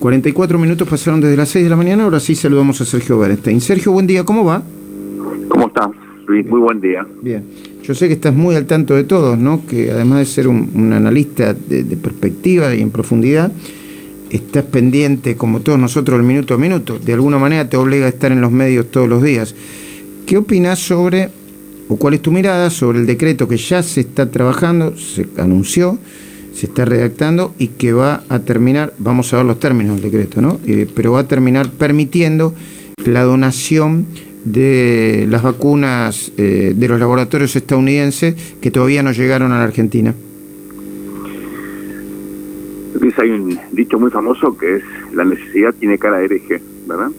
44 minutos pasaron desde las 6 de la mañana, ahora sí saludamos a Sergio Bernstein. Sergio, buen día, ¿cómo va? ¿Cómo estás, Luis? Muy buen día. Bien. Yo sé que estás muy al tanto de todos, ¿no? Que además de ser un, analista de, perspectiva y en profundidad, estás pendiente, como todos nosotros, el minuto a minuto. De alguna manera te obliga a estar en los medios todos los días. ¿Qué opinas sobre, o cuál es tu mirada sobre el decreto que ya se está trabajando, se anunció, se está redactando y que va a terminar, vamos a ver los términos del decreto, ¿no? Eh, pero va a terminar permitiendo la donación de las vacunas eh, de los laboratorios estadounidenses que todavía no llegaron a la Argentina? hay un dicho muy famoso que es la necesidad tiene cara de hereje, ¿verdad?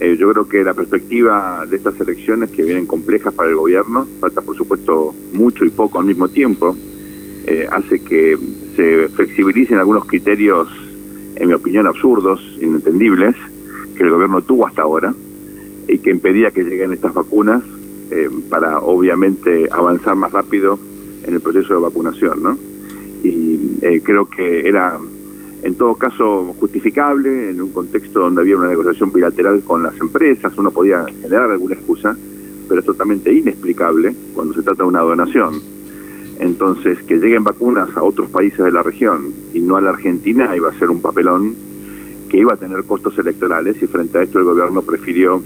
Eh, yo creo que la perspectiva de estas elecciones que vienen complejas para el gobierno, falta por supuesto mucho y poco al mismo tiempo, eh, hace que se flexibilicen algunos criterios, en mi opinión, absurdos, inentendibles, que el gobierno tuvo hasta ahora, y que impedía que lleguen estas vacunas eh, para obviamente avanzar más rápido en el proceso de vacunación, ¿no? Y eh, creo que era en todo caso justificable en un contexto donde había una negociación bilateral con las empresas, uno podía generar alguna excusa, pero es totalmente inexplicable cuando se trata de una donación. Entonces, que lleguen vacunas a otros países de la región y no a la Argentina iba a ser un papelón que iba a tener costos electorales y frente a esto el gobierno prefirió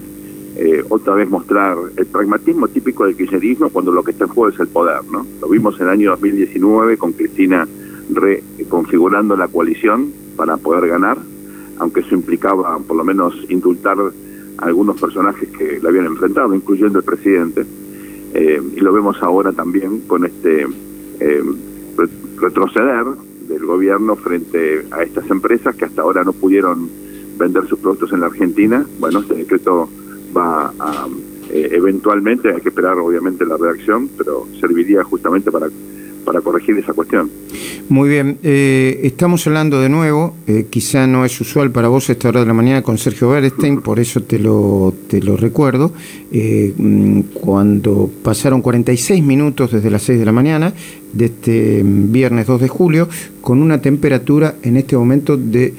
eh, otra vez mostrar el pragmatismo típico del kirchnerismo cuando lo que está en juego es el poder, ¿no? Lo vimos en el año 2019 con Cristina reconfigurando la coalición para poder ganar, aunque eso implicaba por lo menos indultar a algunos personajes que la habían enfrentado, incluyendo el presidente. Eh, y lo vemos ahora también con este eh, retroceder del gobierno frente a estas empresas que hasta ahora no pudieron vender sus productos en la Argentina. Bueno, este decreto va a, eh, eventualmente, hay que esperar obviamente la reacción, pero serviría justamente para, para corregir esa cuestión. Muy bien, eh, estamos hablando de nuevo, eh, quizá no es usual para vos esta hora de la mañana con Sergio Bernstein, por eso te lo, te lo recuerdo, mm, cuando pasaron 46 minutos desde las 6 de la mañana de este viernes 2 de julio, con una temperatura en este momento de...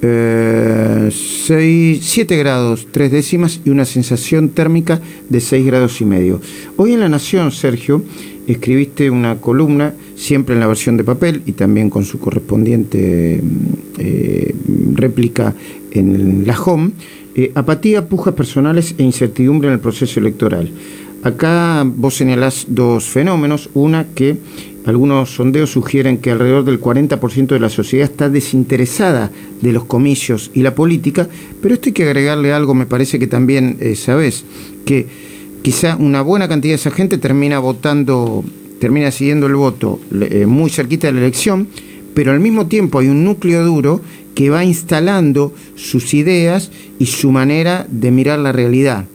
7 eh, grados 3 décimas y una sensación térmica de 6 grados y medio. Hoy en La Nación, Sergio, escribiste una columna, siempre en la versión de papel y también con su correspondiente eh, réplica en la home, eh, apatía, pujas personales e incertidumbre en el proceso electoral. Acá vos señalás dos fenómenos, una que algunos sondeos sugieren que alrededor del 40% de la sociedad está desinteresada de los comicios y la política, pero esto hay que agregarle algo, me parece que también eh, sabes, que quizá una buena cantidad de esa gente termina votando, termina siguiendo el voto eh, muy cerquita de la elección, pero al mismo tiempo hay un núcleo duro que va instalando sus ideas y su manera de mirar la realidad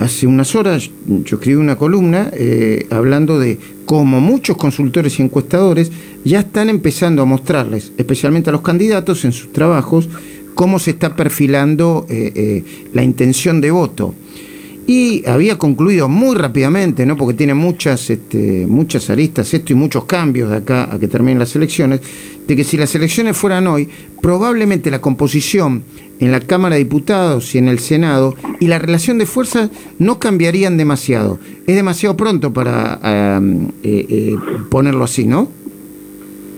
hace unas horas yo escribí una columna eh, hablando de cómo muchos consultores y encuestadores ya están empezando a mostrarles, especialmente a los candidatos en sus trabajos, cómo se está perfilando eh, eh, la intención de voto. Y había concluido muy rápidamente, ¿no? porque tiene muchas, este, muchas aristas esto y muchos cambios de acá a que terminen las elecciones, de que si las elecciones fueran hoy, probablemente la composición en la Cámara de Diputados y en el Senado y la relación de fuerzas no cambiarían demasiado. Es demasiado pronto para eh, eh, ponerlo así, ¿no?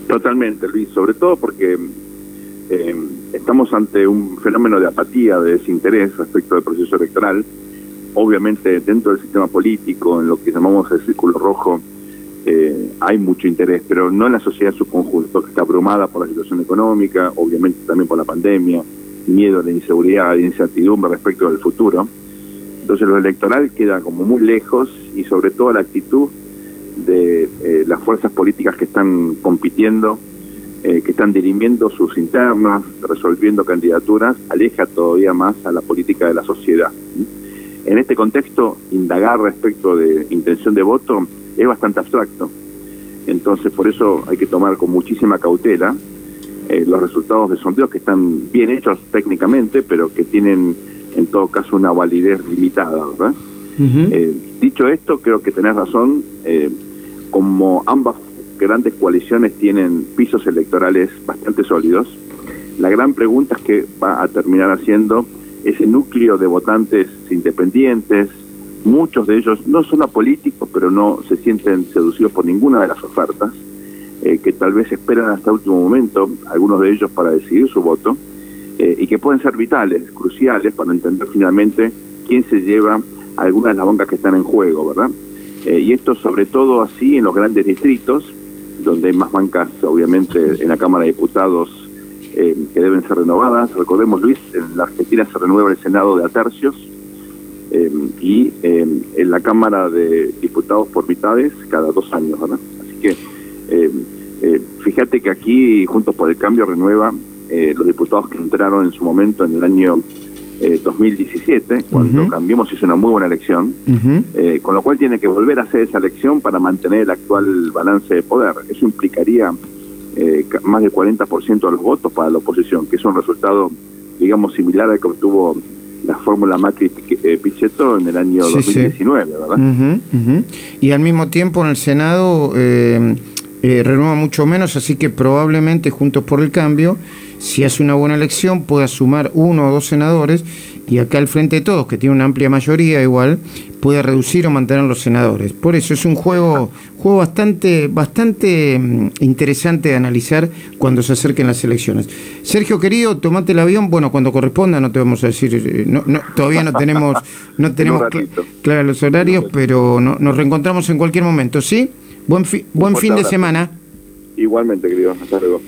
Totalmente, Luis, sobre todo porque eh, estamos ante un fenómeno de apatía, de desinterés respecto del proceso electoral obviamente dentro del sistema político, en lo que llamamos el círculo rojo, eh, hay mucho interés, pero no en la sociedad en su conjunto, que está abrumada por la situación económica, obviamente también por la pandemia, miedo a la inseguridad, incertidumbre respecto del futuro. Entonces lo electoral queda como muy lejos y sobre todo la actitud de eh, las fuerzas políticas que están compitiendo, eh, que están dirimiendo sus internas, resolviendo candidaturas, aleja todavía más a la política de la sociedad. En este contexto, indagar respecto de intención de voto es bastante abstracto. Entonces, por eso hay que tomar con muchísima cautela eh, los resultados de sondeos que están bien hechos técnicamente, pero que tienen en todo caso una validez limitada. ¿verdad? Eh, dicho esto, creo que tenés razón. Eh, como ambas grandes coaliciones tienen pisos electorales bastante sólidos, la gran pregunta es que va a terminar haciendo ese núcleo de votantes independientes, muchos de ellos no son apolíticos, pero no se sienten seducidos por ninguna de las ofertas, eh, que tal vez esperan hasta último momento, algunos de ellos para decidir su voto, eh, y que pueden ser vitales, cruciales, para entender finalmente quién se lleva algunas de las bancas que están en juego, ¿verdad? Eh, y esto sobre todo así en los grandes distritos, donde hay más bancas, obviamente, en la Cámara de Diputados que deben ser renovadas. Recordemos, Luis, en la Argentina se renueva el Senado de a tercios, y en la Cámara de Diputados por mitades cada dos años, ¿verdad? Así que eh, eh, fíjate que aquí Juntos por el Cambio renueva eh, los diputados que entraron en su momento en el año 2017, cuando cambiamos hizo una muy buena elección, con lo cual tiene que volver a hacer esa elección para mantener el actual balance de poder. Eso implicaría más del 40% de los votos para la oposición, que es un resultado, digamos, similar al que obtuvo la fórmula Macri-Pichetto en el año 2019, ¿verdad? Y al mismo tiempo en el Senado eh, renueva mucho menos, así que probablemente Juntos por el Cambio, si hace una buena elección, pueda sumar uno o dos senadores y acá al frente de todos, que tiene una amplia mayoría igual, puede reducir o mantener los senadores. Por eso es un juego, juego bastante, bastante mm, interesante de analizar cuando se acerquen las elecciones. Sergio querido, tomate el avión, bueno, cuando corresponda, no te vamos a decir, eh, no, no, todavía no tenemos, no tenemos claros los horarios, pero nos reencontramos en cualquier momento, ¿sí? Buen, buen fin de semana. Igualmente, querido. Hasta luego.